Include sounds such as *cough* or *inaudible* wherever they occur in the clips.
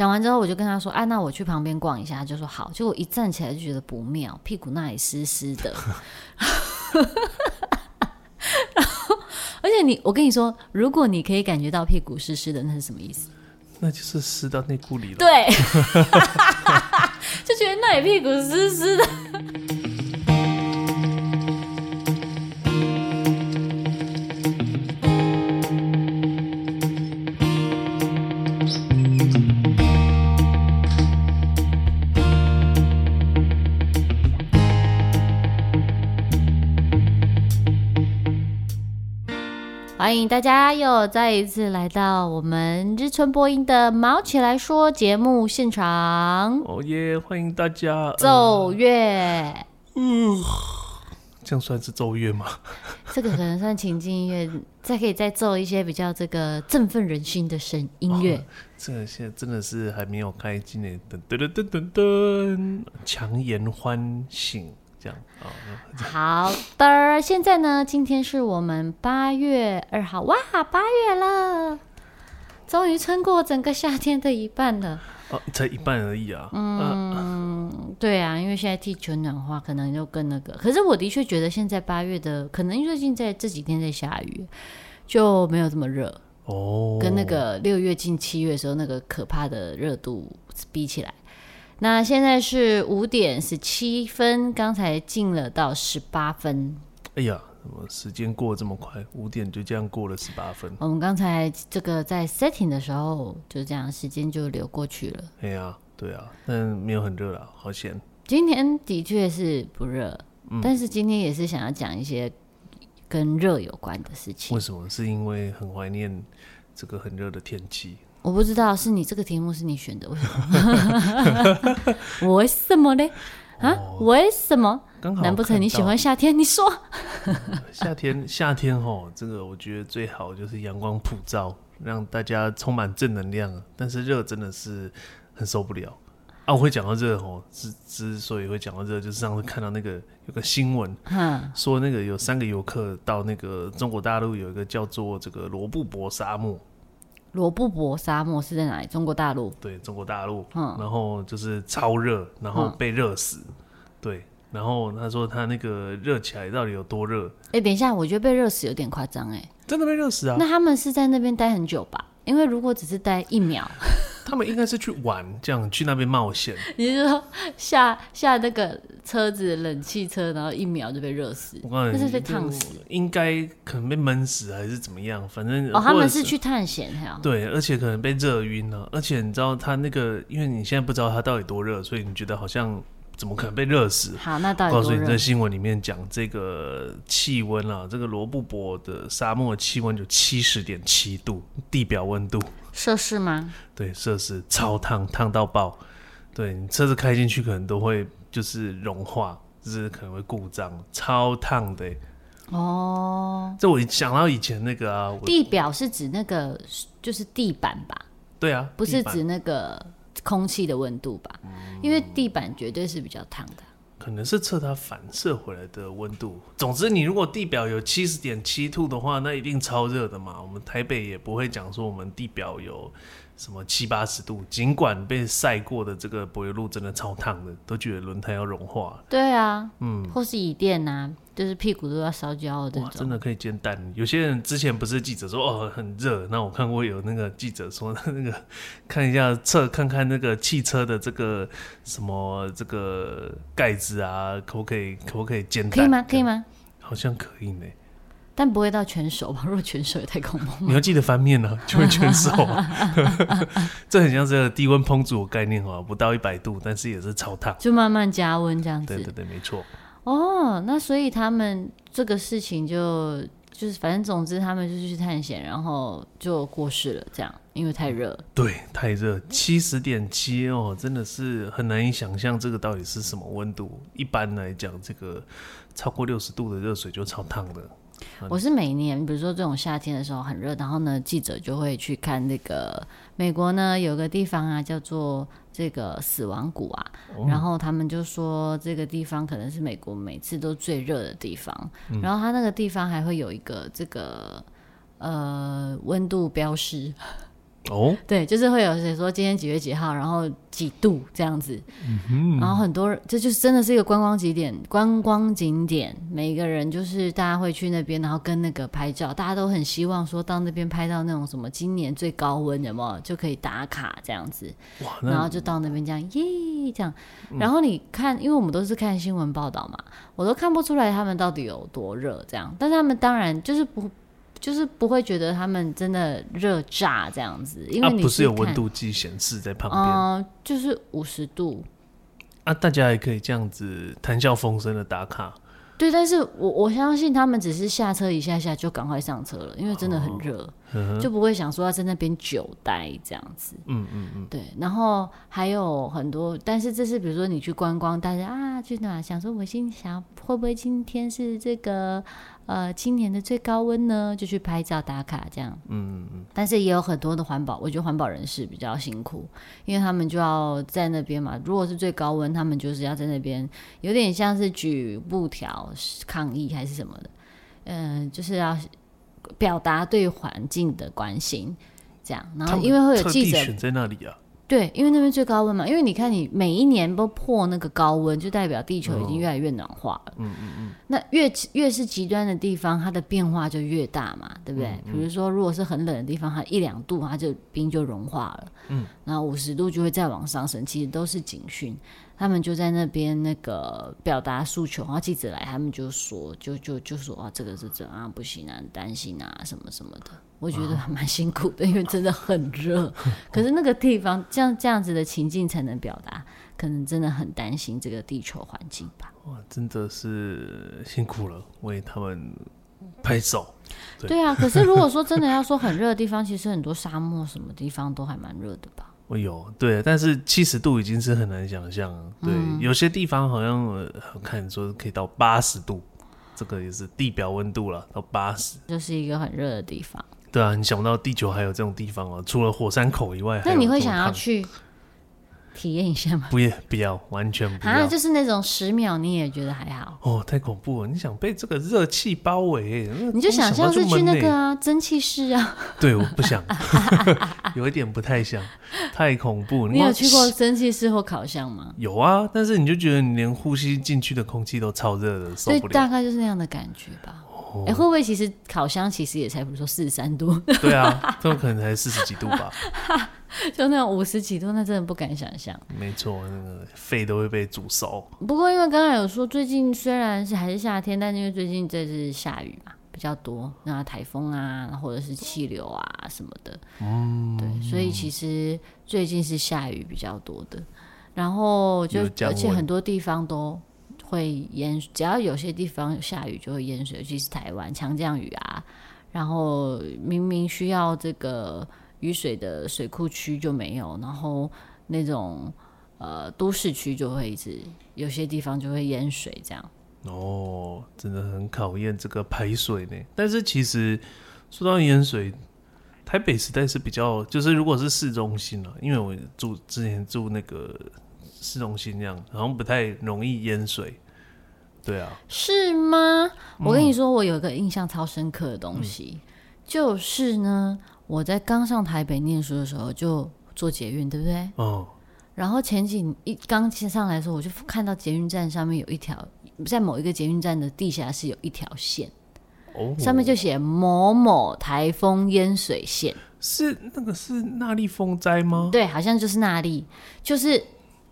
讲完之后，我就跟他说：“啊，那我去旁边逛一下。”他就说：“好。”结果一站起来就觉得不妙，屁股那里湿湿的。*laughs* 然后，而且你，我跟你说，如果你可以感觉到屁股湿湿的，那是什么意思？那就是湿到内裤里了。对，*laughs* 就觉得那里屁股湿湿的。欢迎大家又再一次来到我们日村播音的《毛起来说》节目现场。哦耶！欢迎大家。奏乐，嗯，这样算是奏乐吗？*laughs* 这个可能算情境音乐，再可以再奏一些比较这个振奋人心的声音乐。哦，这个现在真的是还没有开机呢，噔噔噔噔噔噔，强颜欢醒。这样好的，现在呢，今天是我们八月二号，哇，八月了，终于撑过整个夏天的一半了。哦，才一半而已啊。嗯，啊对啊，因为现在地球暖化，可能就跟那个。可是我的确觉得现在八月的，可能最近在这几天在下雨，就没有这么热哦，跟那个六月近七月的时候那个可怕的热度比起来。那现在是五点十七分，刚才进了到十八分。哎呀，怎么时间过这么快？五点就这样过了十八分。我们刚才这个在 setting 的时候，就这样时间就流过去了。哎呀，对啊，但没有很热了，好险。今天的确是不热，嗯，但是今天也是想要讲一些跟热有关的事情。为什么？是因为很怀念这个很热的天气。我不知道是你这个题目是你选的，为什么？*laughs* 为什么呢？啊？为什么？难不成你喜欢夏天？你说。夏天，夏天哦，这个我觉得最好就是阳光普照，让大家充满正能量。但是热真的是很受不了啊！我会讲到热哦，之之所以会讲到热，就是上次看到那个有个新闻，嗯说那个有三个游客到那个中国大陆有一个叫做这个罗布泊沙漠。罗布泊沙漠是在哪里？中国大陆。对，中国大陆。嗯，然后就是超热，然后被热死。嗯。对，然后他说他那个热起来到底有多热？哎、欸，等一下，我觉得被热死有点夸张哎。真的被热死啊？那他们是在那边待很久吧？因为如果只是待一秒。*laughs* 他们应该是去玩，这样去那边冒险。*laughs* 你是说下下那个车子冷气车，然后一秒就被热死？我告诉你，那是被烫死。应该可能被闷死还是怎么样？反正哦，他们是去探险，对，而且可能被热晕了。而且你知道他那个，因为你现在不知道他到底多热，所以你觉得好像怎么可能被热死？好，那到？告诉你，在新闻里面讲这个气温啊，这个罗布泊的沙漠气温就七十点七度，地表温度。摄氏吗？对，摄氏超烫，烫到爆。对，你车子开进去可能都会就是融化，就是可能会故障，超烫的。哦，这我想到以前那个啊，地表是指那个就是地板吧？对啊，不是指那个空气的温度吧？因为地板绝对是比较烫的。可能是测它反射回来的温度。总之，你如果地表有七十点七度的话，那一定超热的嘛。我们台北也不会讲说我们地表有什么七八十度，尽管被晒过的这个柏油路真的超烫的，都觉得轮胎要融化。对啊，嗯，或是椅垫呐。就是屁股都要烧焦的，哇，真的可以煎蛋。有些人之前不是记者说哦很热，那我看过有那个记者说那个看一下测看看那个汽车的这个什么这个盖子啊，可不可以可不可以煎蛋？可以吗？可以吗？好像可以呢，但不会到全熟吧？*laughs* 如果全熟也太恐怖。你要记得翻面呢、啊，*laughs* 就会全熟。*laughs* 这很像这个低温烹煮的概念哦，不到一百度，但是也是超烫，就慢慢加温这样子。对对对，没错。哦，那所以他们这个事情就就是反正总之他们就去探险，然后就过世了，这样因为太热。对，太热，七十点七哦，真的是很难以想象这个到底是什么温度。一般来讲，这个超过六十度的热水就超烫的。我是每年，比如说这种夏天的时候很热，然后呢，记者就会去看那个美国呢有个地方啊，叫做这个死亡谷啊，哦，然后他们就说这个地方可能是美国每次都最热的地方，嗯，然后它那个地方还会有一个这个呃温度标识。哦，对，就是会有谁说今天几月几号，然后几度这样子，嗯、哼。然后很多人，这就是真的是一个观光景点，观光景点，每个人就是大家会去那边，然后跟那个拍照，大家都很希望说到那边拍到那种什么今年最高温，有没有？就可以打卡这样子，哇，然后就到那边这样耶这样，然后你看，因为我们都是看新闻报道嘛，我都看不出来他们到底有多热这样，但是他们当然就是不。就是不会觉得他们真的热炸这样子，因为你、啊、不是有温度计显示在旁边，嗯、呃，就是五十度。啊，大家也可以这样子谈笑风生的打卡。对，但是我我相信他们只是下车一下下就赶快上车了，因为真的很热，哦、就不会想说要在那边久待这样子。嗯嗯嗯，对。然后还有很多，但是这是比如说你去观光，大家啊去哪想说，我心想会不会今天是这个。呃，今年的最高温呢，就去拍照打卡这样。嗯嗯，但是也有很多的环保，我觉得环保人士比较辛苦，因为他们就要在那边嘛。如果是最高温，他们就是要在那边，有点像是举布条抗议还是什么的。嗯、呃，就是要表达对环境的关心，这样。然后因为会有记者选在那里啊。对，因为那边最高温嘛，因为你看，你每一年都破那个高温，就代表地球已经越来越暖化了。嗯嗯嗯。那越越是极端的地方，它的变化就越大嘛，对不对？嗯嗯、比如说，如果是很冷的地方，它一两度，它就冰就融化了。嗯。然后五十度就会再往上升，其实都是警讯。他们就在那边那个表达诉求，然后记者来，他们就说，就就就说啊，这个是怎样不行啊，担心啊，什么什么的。我觉得还蛮辛苦的，因为真的很热。可是那个地方这样这样子的情境才能表达，可能真的很担心这个地球环境吧。哇，真的是辛苦了，为他们拍手。对，对啊，可是如果说真的要说很热的地方，其实很多沙漠什么地方都还蛮热的吧？我有，对，但是七十度已经是很难想象。对，嗯、有些地方好像我看说可以到八十度，这个也是地表温度了，到八十，就是一个很热的地方。对啊，你想不到地球还有这种地方啊！除了火山口以外，那你会想要去体验一下吗？不要，不要，完全不要。啊，就是那种十秒你也觉得还好？哦，太恐怖了！你想被这个热气包围，你就想象是去那个啊，蒸汽室啊。*laughs* 对，我不想，*laughs* 有一点不太想，太恐怖。你有去过蒸汽室或烤箱吗？有啊，但是你就觉得你连呼吸进去的空气都超热的，受不了。所以大概就是那样的感觉吧。哎、欸，会不会其实烤箱其实也才比如说四十三度？*laughs* 对啊，这种可能才四十几度吧。*laughs* 就那种五十几度，那真的不敢想象。没错，那个肺都会被煮熟。不过因为刚刚有说，最近虽然是还是夏天，但是因为最近这是下雨嘛，比较多，那台风啊，或者是气流啊什么的。嗯，对，所以其实最近是下雨比较多的。然后就而且很多地方都。会淹，只要有些地方下雨就会淹水，尤其是台湾强降雨啊。然后明明需要这个雨水的水库区就没有，然后那种呃都市区就会一直有些地方就会淹水，这样。哦，真的很考验这个排水呢。但是其实说到淹水，台北时代是比较，就是如果是市中心了，因为我住之前住那个。市中心那样好像不太容易淹水，对啊，是吗？我跟你说，我有一个印象超深刻的东西，嗯、就是呢，我在刚上台北念书的时候就坐捷运，对不对？哦。然后前几一刚骑上来的时候，我就看到捷运站上面有一条，在某一个捷运站的地下室有一条线，哦，上面就写某某台风淹水线，是那个是那莉风灾吗？对，好像就是那莉，就是。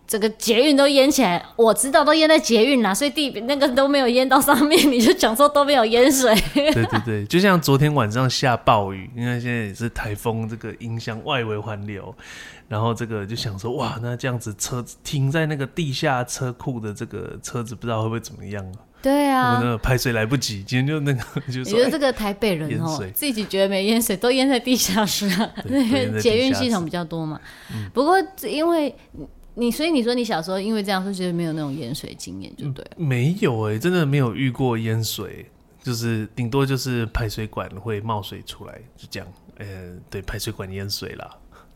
这个捷运都淹起来，我知道都淹在捷运啦，所以地那个都没有淹到上面，你就讲说都没有淹水。对对对，就像昨天晚上下暴雨，因为现在也是台风这个影响外围环流，然后这个就想说哇，那这样子车子停在那个地下车库的这个车子不知道会不会怎么样啊？对啊，那个排水来不及，今天就那个就是，你觉得这个台北人哦，欸、自己觉得没淹水，都淹在地下室啊，那个捷运系统比较多嘛。嗯、不过因为。你所以你说你小时候因为这样，就觉得没有那种淹水经验，就对了。没有哎、欸，真的没有遇过淹水，就是顶多就是排水管会冒水出来，就这样。呃，对，排水管淹水啦。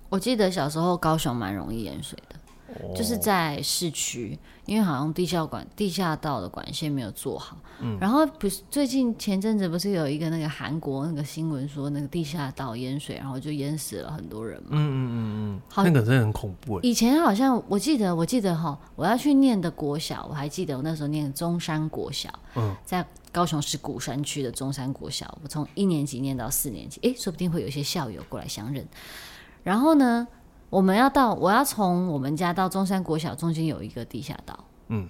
我记得小时候高雄蛮容易淹水的。哦、就是在市区，因为好像地下管、地下道的管线没有做好。嗯，然后不是最近前阵子不是有一个那个韩国那个新闻说那个地下道淹水，然后就淹死了很多人嘛。嗯嗯嗯嗯，好那个真的很恐怖。以前好像我记得，我记得哈，我要去念的国小，我还记得我那时候念中山国小，嗯，在高雄市鼓山区的中山国小，我从一年级念到四年级，哎，说不定会有一些校友过来相认。然后呢，我们要到，我要从我们家到中山国小中间有一个地下道，嗯，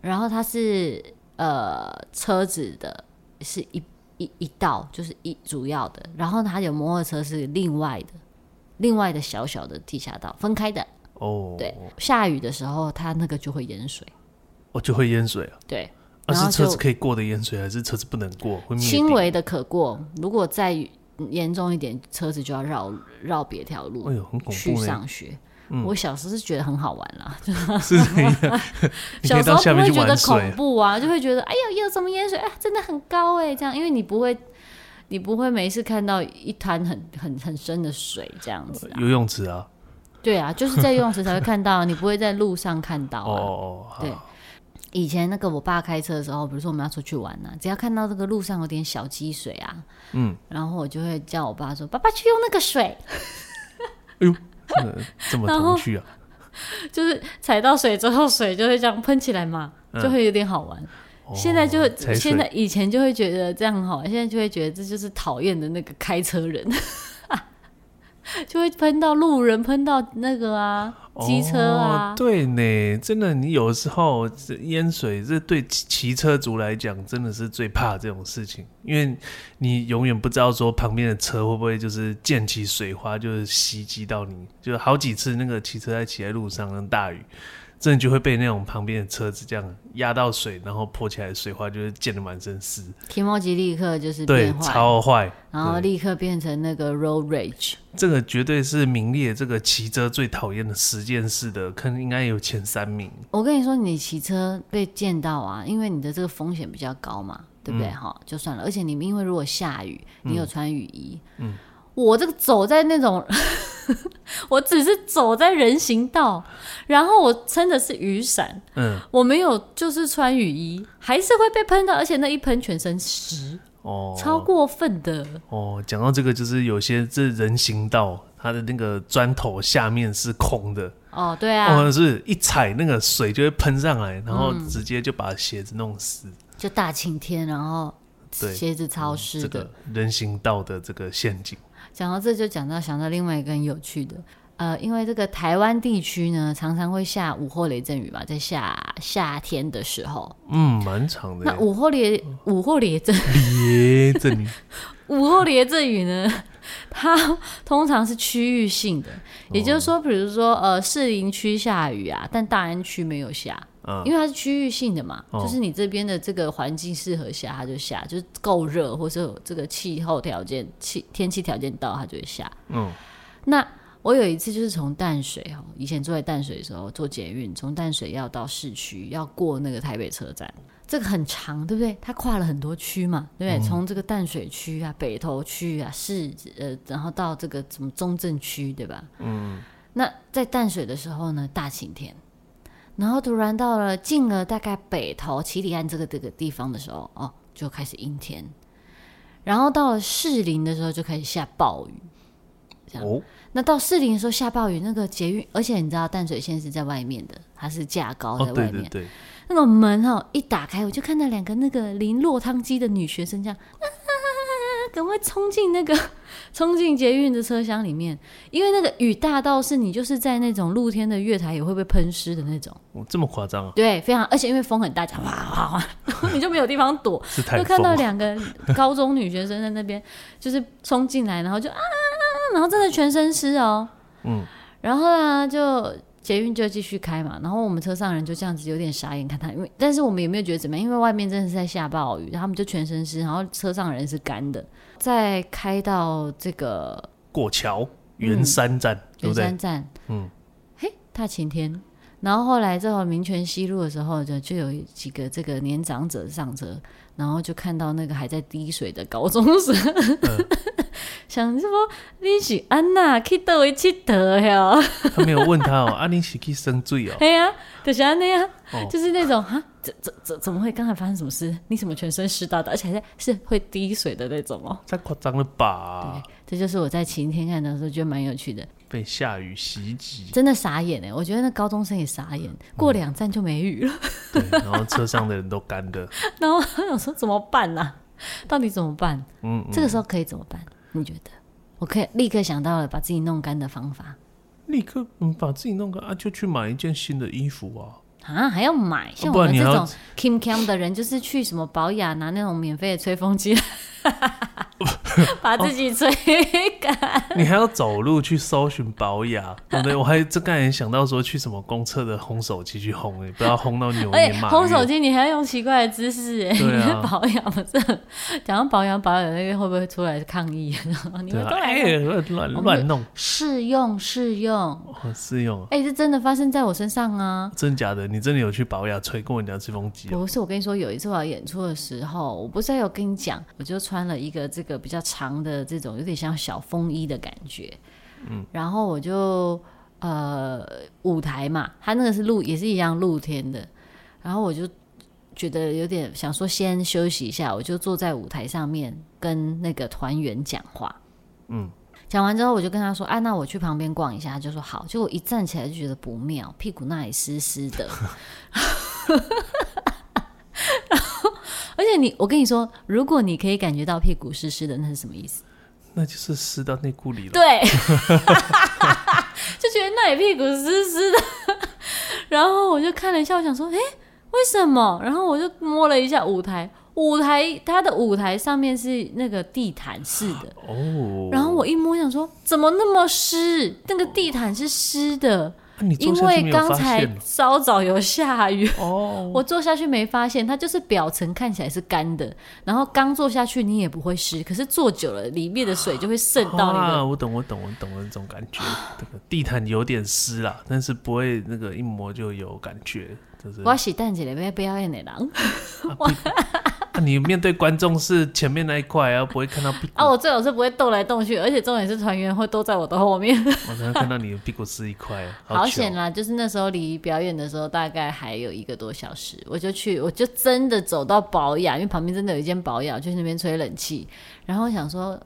然后它是呃车子的是一一一道，就是一主要的，然后它有摩托车是另外的，另外的小小的地下道分开的。哦，对，下雨的时候它那个就会淹水，哦，就会淹水啊，对，那是车子可以过的淹水，还是车子不能过？轻微的可过，如果在。严重一点，车子就要绕绕别条路，哎呦，很恐怖，去上学。嗯、我小时候是觉得很好玩啦，是这样。小时候不会觉得恐怖啊，就会觉得哎呀，有什么淹水？哎，真的很高哎，这样，因为你不会，你不会每次看到一滩很很很深的水这样子、啊。游泳池啊？对啊，就是在游泳池才会看到，你不会在路上看到、啊。*laughs* 哦，对。以前那个我爸开车的时候，比如说我们要出去玩呢、啊，只要看到这个路上有点小积水啊，嗯，然后我就会叫我爸说：“爸爸去用那个水。”哎呦，这么童趣啊！*laughs* 就是踩到水之后，水就会这样喷起来嘛，就会有点好玩。嗯、现在就、哦、现在以前就会觉得这样好玩，现在就会觉得这就是讨厌的那个开车人。*laughs* *laughs* 就会喷到路人，喷到那个啊，机车啊。哦，对呢，真的，你有时候淹水，这对骑车族来讲真的是最怕这种事情，因为你永远不知道说旁边的车会不会就是溅起水花，就是袭击到你，就好几次那个骑车在骑在路上，那大雨。真的就会被那种旁边的车子这样压到水，然后泼起来的水花就是溅得满身湿。提莫吉立刻就是变坏，超坏，然后立刻变成那个 road rage。这个绝对是名列这个骑车最讨厌的十件事的，可能应该有前三名。我跟你说，你骑车被溅到啊，因为你的这个风险比较高嘛，对不对？哈、嗯，就算了。而且你们因为如果下雨，你有穿雨衣，嗯。嗯我这个走在那种，*laughs* 我只是走在人行道，然后我撑的是雨伞，嗯，我没有就是穿雨衣，还是会被喷到，而且那一喷全身湿，哦，超过分的。哦，讲到这个，就是有些这人行道，它的那个砖头下面是空的，哦，对啊，或者是一踩那个水就会喷上来，然后直接就把鞋子弄湿，嗯，就大晴天，然后鞋子潮湿的，嗯，这个人行道的这个陷阱。讲到这就讲到想到另外一个很有趣的，呃，因为这个台湾地区呢，常常会下午后雷阵雨嘛，在夏夏天的时候，嗯，蛮长的。那午后雷午后雷阵雷阵雨，*laughs* 午后雷阵雨呢，它通常是区域性的，也就是说，比如说呃，士林区下雨啊，但大安区没有下。嗯，因为它是区域性的嘛，哦、就是你这边的这个环境适合下，它就下，就是够热，或者有这个气候条件、气天气条件到，它就会下。嗯，那我有一次就是从淡水哈，以前住在淡水的时候坐捷运，从淡水要到市区，要过那个台北车站，这个很长，对不对？它跨了很多区嘛，对不对？从、嗯、这个淡水区啊、北投区啊、市呃，然后到这个什么中正区，对吧？嗯，那在淡水的时候呢，大晴天。然后突然到了进了大概北投七里岸这个这个地方的时候，哦，就开始阴天。然后到了士林的时候就开始下暴雨。这样，哦、那到士林的时候下暴雨，那个捷运，而且你知道淡水线是在外面的，它是架高在外面。哦、对对对，那个门哈、哦、一打开，我就看到两个那个淋落汤鸡的女学生这样。赶快冲进那个，*laughs* 冲进捷运的车厢里面，因为那个雨大到是你就是在那种露天的月台也会被喷湿的那种。哦，这么夸张啊？对，非常，而且因为风很大，哗哗哗，*laughs* 你就没有地方躲，就看到两个高中女学生在那边，就是冲进来，然后就啊，然后真的全身湿哦。嗯，然后呢就。捷运就继续开嘛，然后我们车上人就这样子有点傻眼看他，因为但是我们也没有觉得怎么样，因为外面真的是在下暴雨，他们就全身湿，然后车上人是干的。再开到这个过桥圆山站，圆、嗯、山站，嗯，嘿，大晴天。然后后来这会民权西路的时候，就就有几个这个年长者上车，然后就看到那个还在滴水的高中生，嗯、*laughs* 想说你是安娜去倒位佚佗呀？他没有问他哦，啊，你是去生醉哦？对呀、啊，就是安那样，就是那种哈，怎怎怎怎么会？刚才发生什么事？你怎么全身湿哒哒，而且还是会滴水的那种哦？太夸张了吧？对，这就是我在晴天看的时候觉得蛮有趣的。被下雨袭击，真的傻眼哎！我觉得那高中生也傻眼，过两站就没雨了。对，然后车上的人都干的。*laughs* 然后我说怎么办呢、啊？到底怎么办？嗯，这个时候可以怎么办？你觉得？我可以立刻想到了把自己弄干的方法。立刻嗯，把自己弄干啊，就去买一件新的衣服啊。啊，还要买？像我们这种 Kim Kim 的人，就是去什么保养拿那种免费的吹风机。*laughs* 把自己吹干、哦，你还要走路去搜寻保养，对不对？*laughs* 我还这刚才想到说去什么公厕的烘手机去烘，哎，不要烘到牛年嘛。烘手机你还要用奇怪的姿势，哎，*laughs* 保养不是？讲到保养，保养那边会不会出来抗议？你们都来乱乱弄，试用试用试用，哎，这真的发生在我身上啊！真假的？你真的有去保养吹过人家吹风机？不是，我跟你说，有一次我要演出的时候，我不是有跟你讲，我就穿了一个这个比较长的这种有点像小风衣的感觉，嗯，然后我就呃舞台嘛，他那个是露也是一样露天的，然后我就觉得有点想说先休息一下，我就坐在舞台上面跟那个团员讲话，嗯，讲完之后我就跟他说，啊，那我去旁边逛一下，他就说好，结果一站起来就觉得不妙，屁股那里湿湿的。而且你，我跟你说，如果你可以感觉到屁股湿湿的，那是什么意思？那就是湿到内裤里了。对，*laughs* 就觉得那里屁股湿湿的。*laughs* 然后我就看了一下，我想说，哎、欸，为什么？然后我就摸了一下舞台，舞台它的舞台上面是那个地毯式的哦。然后我一摸，想说，怎么那么湿？那个地毯是湿的。因为刚才稍早有下雨哦，*laughs* 我坐下去没发现，它就是表层看起来是干的，然后刚坐下去你也不会湿，可是坐久了里面的水就会渗到那个。啊，我懂，我懂，我懂了这种感觉。这个地毯有点湿啦，但是不会那个一摸就有感觉。就是我是等一个要表演的人。那、*laughs* 啊、你面对观众是前面那一块啊，不会看到屁股啊。我最好是不会动来动去，而且重点是团员会都在我的后面。*laughs* 我才会看到你的屁股是一块。*laughs* 好险啦！就是那时候离表演的时候大概还有一个多小时，我就去，我就真的走到保雅，因为旁边真的有一间保雅，就去那边吹冷气。然后我想说，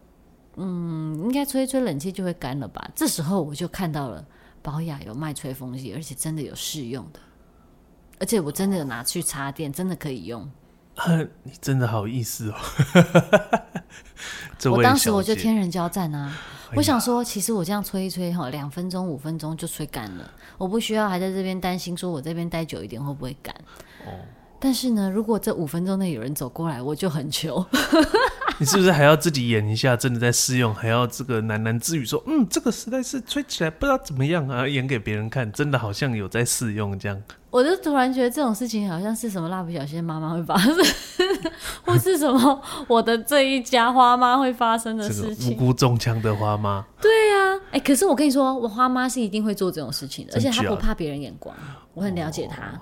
嗯，应该吹一吹冷气就会干了吧？这时候我就看到了保雅有卖吹风机，而且真的有试用的，而且我真的有拿去插电，真的可以用。啊、*laughs* 你真的好意思哦！*laughs* 我当时我就天人交战啊！我想说，其实我这样吹一吹哈，两分钟、五分钟就吹干了，我不需要还在这边担心说我这边待久一点会不会干。哦。但是呢，如果这五分钟内有人走过来，我就很糗。*laughs* 你是不是还要自己演一下？真的在试用，还要这个喃喃自语说：“嗯，这个实在是吹起来不知道怎么样啊！”演给别人看，真的好像有在试用这样。我就突然觉得这种事情好像是什么蜡笔小新妈妈会发生，或是什么我的这一家花妈会发生的事情。无辜中枪的花妈。对哎、欸，可是我跟你说，我花妈是一定会做这种事情的，而且她不怕别人眼光。我很了解她。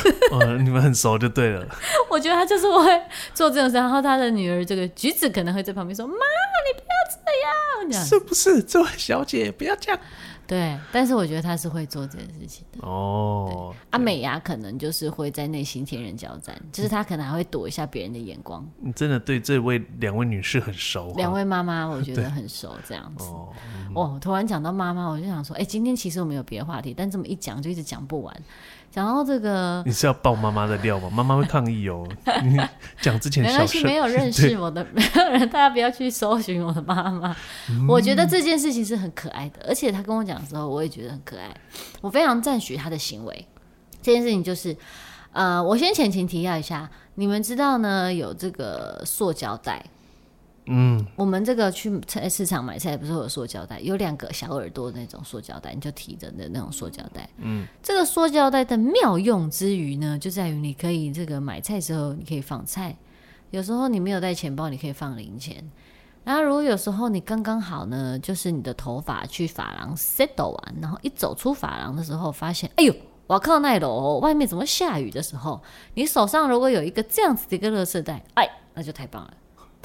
*laughs* 你们很熟就对了。*laughs* 我觉得她就是会做这种事，然后她的女儿这个橘子可能会在旁边说：“妈，你不要这样。”是不是？这位小姐不要这样。对，但是我觉得他是会做这件事情的哦。阿美牙可能就是会在内心天人交战，就是他可能还会躲一下别人的眼光。你真的对这位两位女士很熟？两位妈妈，我觉得很熟，这样子。哦，哦，突然讲到妈妈，我就想说，哎，今天其实我们有别的话题，但这么一讲就一直讲不完。讲到这个，你是要爆妈妈的料吗？妈妈会抗议哦。*laughs* 你讲之前没关系，没有认识我的 *laughs* 没有人，大家不要去搜寻我的妈妈。嗯。我觉得这件事情是很可爱的，而且他跟我讲的时候，我也觉得很可爱。我非常赞许他的行为。这件事情就是，呃，我先前情提要一下，你们知道呢，有这个塑胶袋。嗯，我们这个去菜市场买菜不是会有塑胶袋，有两个小耳朵的那种塑胶袋，你就提着的那种塑胶袋。嗯，这个塑胶袋的妙用之余呢，就在于你可以这个买菜时候你可以放菜，有时候你没有带钱包，你可以放零钱。然后如果有时候你刚刚好呢，就是你的头发去发廊 settle 完，然后一走出发廊的时候，发现哎呦，我靠那楼外面怎么下雨的时候，你手上如果有一个这样子的一个垃圾袋，哎，那就太棒了。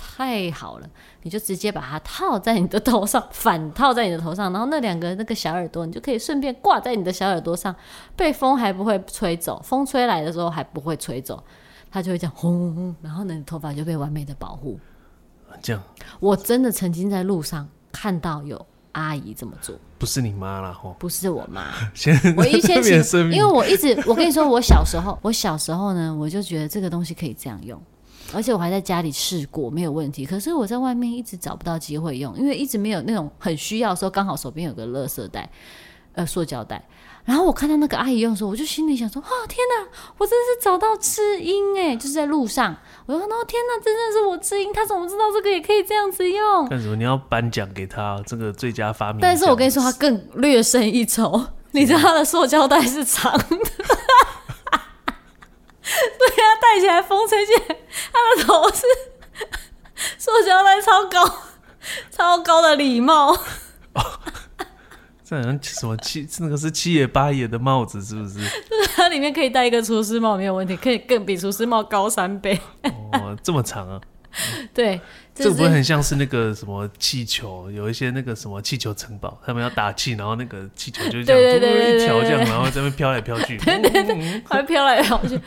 太好了，你就直接把它套在你的头上，反套在你的头上，然后那两个那个小耳朵，你就可以顺便挂在你的小耳朵上，被风还不会吹走，风吹来的时候还不会吹走，它就会这样轰轰轰，然后呢，你头发就被完美的保护。这样，我真的曾经在路上看到有阿姨这么做，不是你妈啦吼，不是我妈，*laughs* 先我以前因为我一直，我跟你说，我小时候，我小时候呢，我就觉得这个东西可以这样用。而且我还在家里试过，没有问题。可是我在外面一直找不到机会用，因为一直没有那种很需要的时候，刚好手边有个垃圾袋，呃，塑胶袋。然后我看到那个阿姨用的时候，我就心里想说：哦，天哪，我真的是找到知音哎！就是在路上，我就看到天哪，真的是我知音，他怎么知道这个也可以这样子用？干什么？你要颁奖给他这个最佳发明？但是我跟你说，他更略胜一筹。你知道他的塑胶袋是长的。*laughs* 对呀、啊，戴起来风吹起来，他的头是 *laughs* 塑胶袋，超高、超高的礼帽。哦，*laughs* 这好像什么七，那个是七爷八爷的帽子，是不是？就是它里面可以戴一个厨师帽，没有问题，可以更比厨师帽高三倍。哦，这么长啊！对，这不会很像是那个什么气球？有一些那个什么气球城堡，他们要打气，然后那个气球就这样一条这样，然后在那边飘来飘去，对对对，还飘来飘去。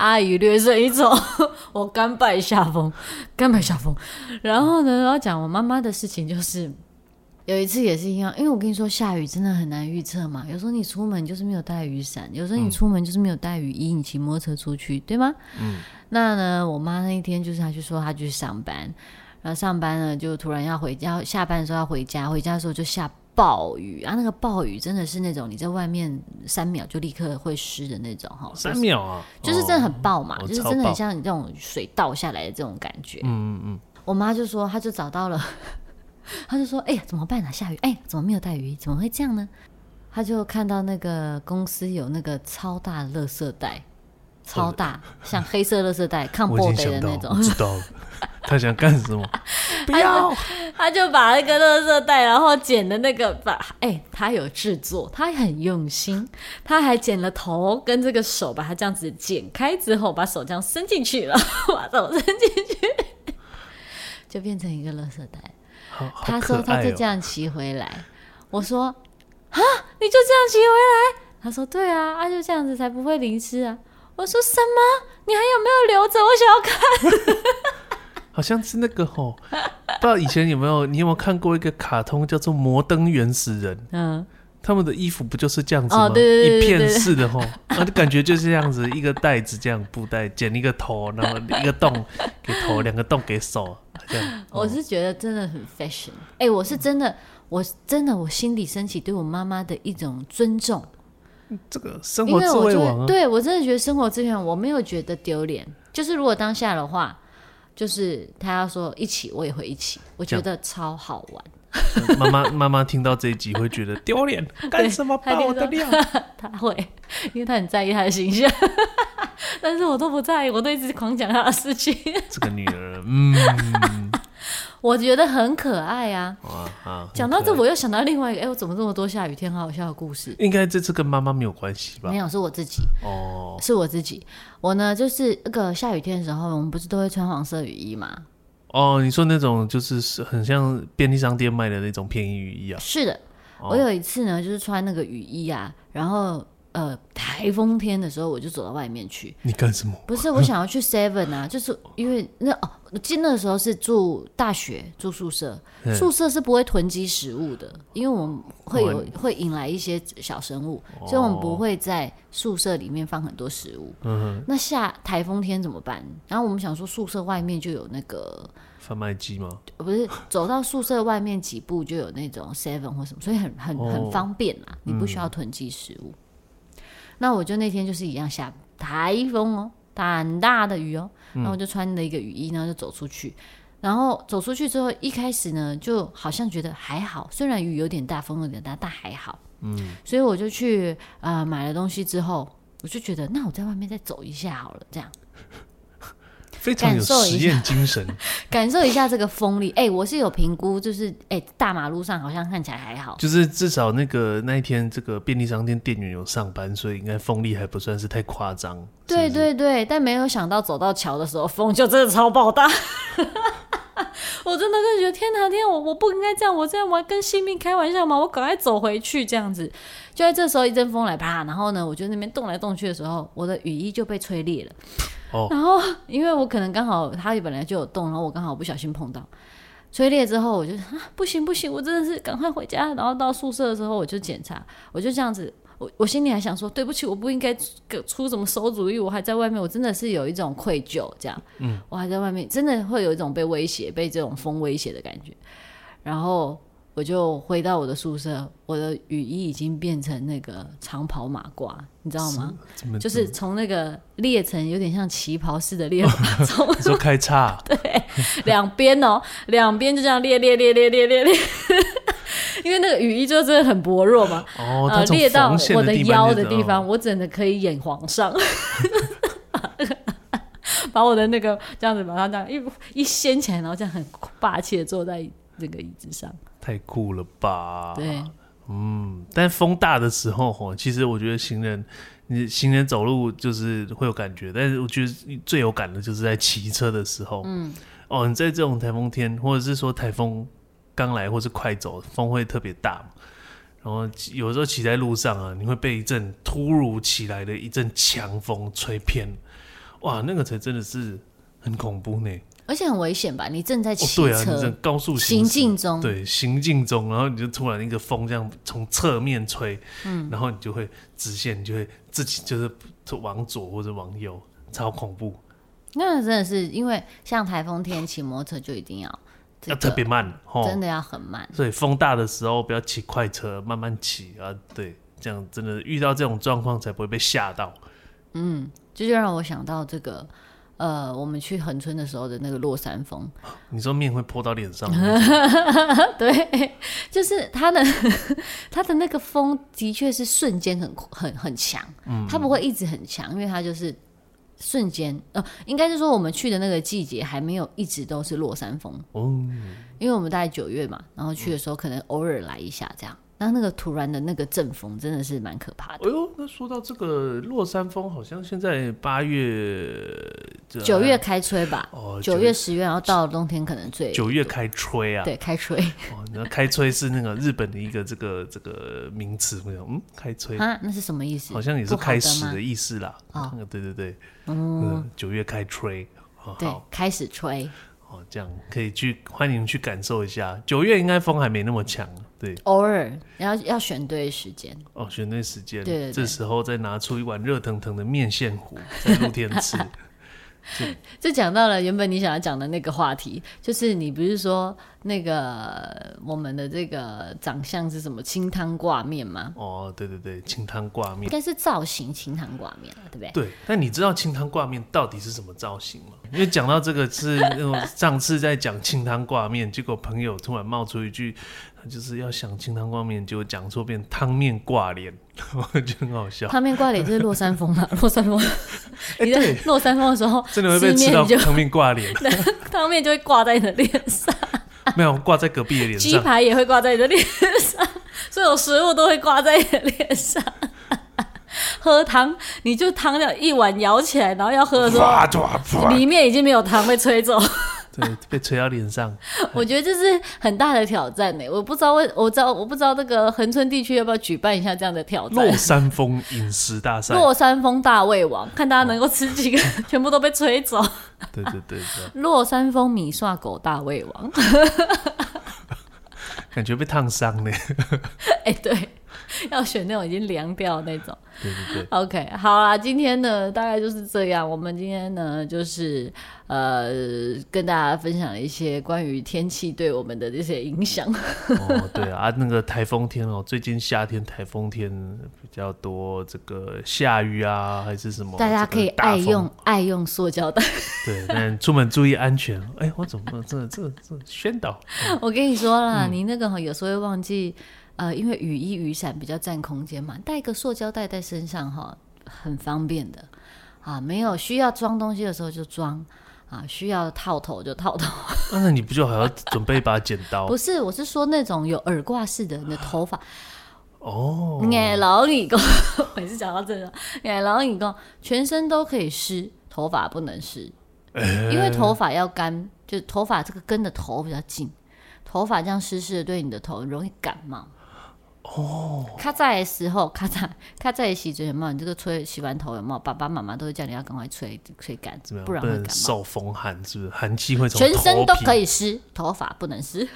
阿姨略胜一筹，*laughs* 我甘拜下风，甘拜下风。然后呢，然后讲我妈妈的事情，就是有一次也是一样，因为我跟你说下雨真的很难预测嘛。有时候你出门就是没有带雨伞，有时候你出门就是没有带雨衣，你骑摩托车出去，对吗？嗯。那呢，我妈那一天就是她就说她去上班，然后上班呢就突然要回家，下班的时候要回家，回家的时候就下。暴雨啊！那个暴雨真的是那种你在外面三秒就立刻会湿的那种哈。三秒啊，就是真的很暴嘛，哦、就是真的很像你这种水倒下来的这种感觉。嗯嗯嗯。我妈就说，她就找到了，*laughs* 她就说：“哎呀，怎么办啊？下雨，哎，怎么没有带雨衣？怎么会这样呢？”她就看到那个公司有那个超大的垃圾袋，超大，像黑色垃圾袋，抗破的那种。知道了。*laughs* 他想干什么？不要他，他就把那个垃圾袋，然后剪的那个把，哎、欸，他有制作，他很用心，他还剪了头跟这个手，把它这样子剪开之后，把手这样伸进去了，*laughs* 把手伸进去，就变成一个垃圾袋。哦、他说他就这样骑回来，我说啊，你就这样骑回来？他说对啊，他就这样子才不会淋湿啊。我说什么？你还有没有留着？我想要看。*laughs* 好像是那个吼，不知道以前有没有你有没有看过一个卡通叫做《摩登原始人》？嗯，他们的衣服不就是这样子吗？哦、对对对对，一片式的吼，我就感觉就是这样子，一个袋子这样布袋剪一个头，然后一个洞给头，两个洞给手，这样。*laughs* 我是觉得真的很 fashion。哎、欸，我是真的，我真的，我心里升起对我妈妈的一种尊重。这个生活智慧王、啊，对我真的觉得生活智慧王，我没有觉得丢脸。就是如果当下的话。就是他要说一起，我也会一起，我觉得超好玩。妈妈妈妈听到这一集会觉得丢脸，*laughs* 干什么爆我的料？他会，因为他很在意他的形象，*laughs* 但是我都不在意，我都一直狂讲他的事情。*laughs* 这个女儿，嗯。我觉得很可爱啊！啊，讲到这，我又想到另外一个，哎、欸，我怎么这么多下雨天好好笑的故事？应该这次跟妈妈没有关系吧？没有，是我自己。哦，是我自己。我呢，就是那个下雨天的时候，我们不是都会穿黄色雨衣吗？哦，你说那种就是很像便利商店卖的那种便宜雨衣啊？是的，我有一次呢，就是穿那个雨衣啊，然后。呃，台风天的时候，我就走到外面去。你干什么？不是，我想要去 *laughs* Seven 啊，就是因为那哦，我记得那时候是住大学住宿舍，宿舍是不会囤积食物的，因为我们会有会引来一些小生物，所以我们不会在宿舍里面放很多食物。嗯，那下台风天怎么办？然后我们想说，宿舍外面就有那个贩卖机吗？不是，走到宿舍外面几步就有那种 Seven 或什么，所以很很很方便啦，你不需要囤积食物。那我就那天就是一样下台风哦，大很大的雨哦，然后我就穿了一个雨衣，然后就走出去，然后走出去之后，一开始呢就好像觉得还好，虽然雨有点大，风有点大，但还好，嗯，所以我就去啊、呃、买了东西之后，我就觉得那我在外面再走一下好了，这样。非常有实验精神，*laughs* 感受一下这个风力。哎、欸，我是有评估，就是哎、欸，大马路上好像看起来还好，就是至少那个那一天，这个便利商店店员有上班，所以应该风力还不算是太夸张。对对对，但没有想到走到桥的时候，风就真的超爆大。*laughs* 我真的就觉得天哪，天哪，我我不应该这样，我这样玩跟性命开玩笑吗？我赶快走回去，这样子。就在这时候，一阵风来，啪，然后呢，我就那边动来动去的时候，我的雨衣就被吹裂了。哦，然后因为我可能刚好它本来就有洞，然后我刚好不小心碰到，吹裂之后，我就啊，不行不行，我真的是赶快回家。然后到宿舍的时候，我就检查，我就这样子。我我心里还想说，对不起，我不应该出什么馊主意，我还在外面，我真的是有一种愧疚，这样，嗯，我还在外面，真的会有一种被威胁、被这种风威胁的感觉。然后我就回到我的宿舍，我的雨衣已经变成那个长袍马褂，你知道吗？就是从那个裂成有点像旗袍似的裂，从你说开叉，*laughs* 对，两边哦，两边就这样裂裂裂裂裂裂裂。*laughs* 因为那个雨衣就真的很薄弱嘛，哦，呃，裂到我的腰的地方，我真的可以演皇上，*laughs* 把我的那个这样子把它这样一一掀起来，然后这样很霸气的坐在那个椅子上，太酷了吧？对，嗯，但风大的时候吼，其实我觉得行人，你行人走路就是会有感觉，但是我觉得最有感的就是在骑车的时候，嗯，哦，你在这种台风天，或者是说台风。刚来或是快走，风会特别大，然后有时候骑在路上啊，你会被一阵突如其来的一阵强风吹偏，哇，那个才真的是很恐怖呢，而且很危险吧？你正在骑车，哦、对啊，你正高速行进中，对，行进中，然后你就突然一个风这样从侧面吹，嗯，然后你就会直线，你就会自己就是往左或者往右，超恐怖。那真的是因为像台风天骑摩托车就一定要。要特别慢，真的要很慢。所以风大的时候不要骑快车，慢慢骑啊。对，这样真的遇到这种状况才不会被吓到。嗯，这就让我想到这个，呃，我们去横村的时候的那个落山风。*laughs* 你说面会泼到脸上？*laughs* 对，*laughs* 就是它的它的那个风的确是瞬间很很很强，嗯，它不会一直很强，因为它就是。瞬间，呃，应该是说我们去的那个季节还没有一直都是落山风，哦，因为我们大概九月嘛，然后去的时候可能偶尔来一下这样。那那个突然的那个阵风真的是蛮可怕的。哎呦，那说到这个落山风，好像现在八月、九月开吹吧？哦，九月、十月，然后到了冬天可能最九月开吹啊？对，开吹。哦，那开吹是那个日本的一个这个这个名词没有？嗯，开吹啊，那是什么意思？好像也是开始的意思啦。啊，对对对，嗯，九月开吹，对，开始吹。哦，这样可以去欢迎去感受一下。九月应该风还没那么强，对。偶尔要要选对时间。哦，选对时间。对，对，对，这时候再拿出一碗热腾腾的面线糊，在露天吃。*laughs* *laughs* 就讲到了原本你想要讲的那个话题，就是你不是说那个我们的这个长相是什么清汤挂面吗？哦，对对对，清汤挂面应该是造型清汤挂面，对不对？对，但你知道清汤挂面到底是什么造型吗？因为讲到这个是那种上次在讲清汤挂面，结果朋友突然冒出一句。就是要想清汤挂面，结果讲错变汤面挂脸，*laughs* 我觉得很好笑。汤面挂脸就是落山风嘛，落山风。你在落山风的时候，真的会被吃到汤面挂脸，*laughs* 汤面就会挂在你的脸上。*laughs* 没有挂在隔壁的脸上，鸡排也会挂在你的脸上，所有食物都会挂在你的脸上。喝汤，你就汤要一碗舀起来，然后要喝的时候，里面已经没有汤被吹走。对，*laughs* 被吹到脸上。*laughs* 我觉得这是很大的挑战呢。我不知道为，我知道我不知道那个恒春地区要不要举办一下这样的挑战。落山风饮食大赛，落山风大胃王，看大家能够吃几个，哦、*laughs* 全部都被吹走。对对对，对，落山风米刷狗大胃王，感觉被烫伤呢。哎、欸，对。*laughs* 要选那种已经凉掉的那种。对对对。OK，好啦，今天呢大概就是这样。我们今天呢就是呃跟大家分享一些关于天气对我们的这些影响。*laughs* 哦，对啊，那个台风天哦，最近夏天台风天比较多，这个下雨啊还是什么？大家可以爱用爱用塑胶袋。*laughs* 对，但出门注意安全。哎、欸，我怎么这这这宣导？我跟你说啦，嗯、你那个有时候会忘记。呃，因为雨衣、雨伞比较占空间嘛，带一个塑胶袋在身上哈，很方便的啊。没有需要装东西的时候就装啊，需要套头就套头。*laughs* 那你不就还要准备一把剪刀？不是，我是说那种有耳挂式的，你的头发哦。*laughs* 哎，老李公，每次讲到这个，哎，老李公，全身都可以湿，头发不能湿。欸、因为头发要干，就是头发这个根的头比较近，头发这样湿湿的，对你的头容易感冒。哦，卡在的时候，卡在卡在洗嘴有没有？你这个吹洗完头有没有？爸爸妈妈都会叫你要赶快吹吹干，不然会感冒。受风寒是不是？寒气会从全身都可以湿，头发不能湿。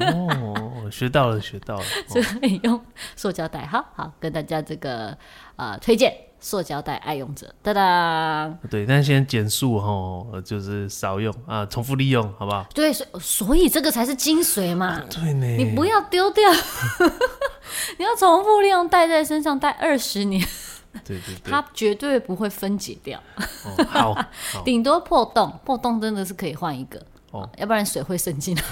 哦，学到了，学到了。*laughs* 所以用塑胶袋，好好跟大家这个呃推荐。塑胶袋爱用者，哒哒。对，但先减速哈，就是少用啊，重复利用，好不好？对，所所以这个才是精髓嘛。啊、对呢，你不要丢掉，*laughs* 你要重复利用，带在身上带二十年。对对对，*laughs* 它绝对不会分解掉。哦、好，*laughs* 顶多破洞，破洞真的是可以换一个哦，要不然水会渗进来。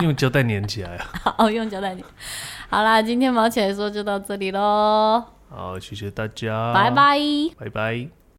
用胶带粘起来啊。好，用胶带粘。好啦，今天毛起来说就到这里喽。好，谢谢大家，拜拜，拜拜。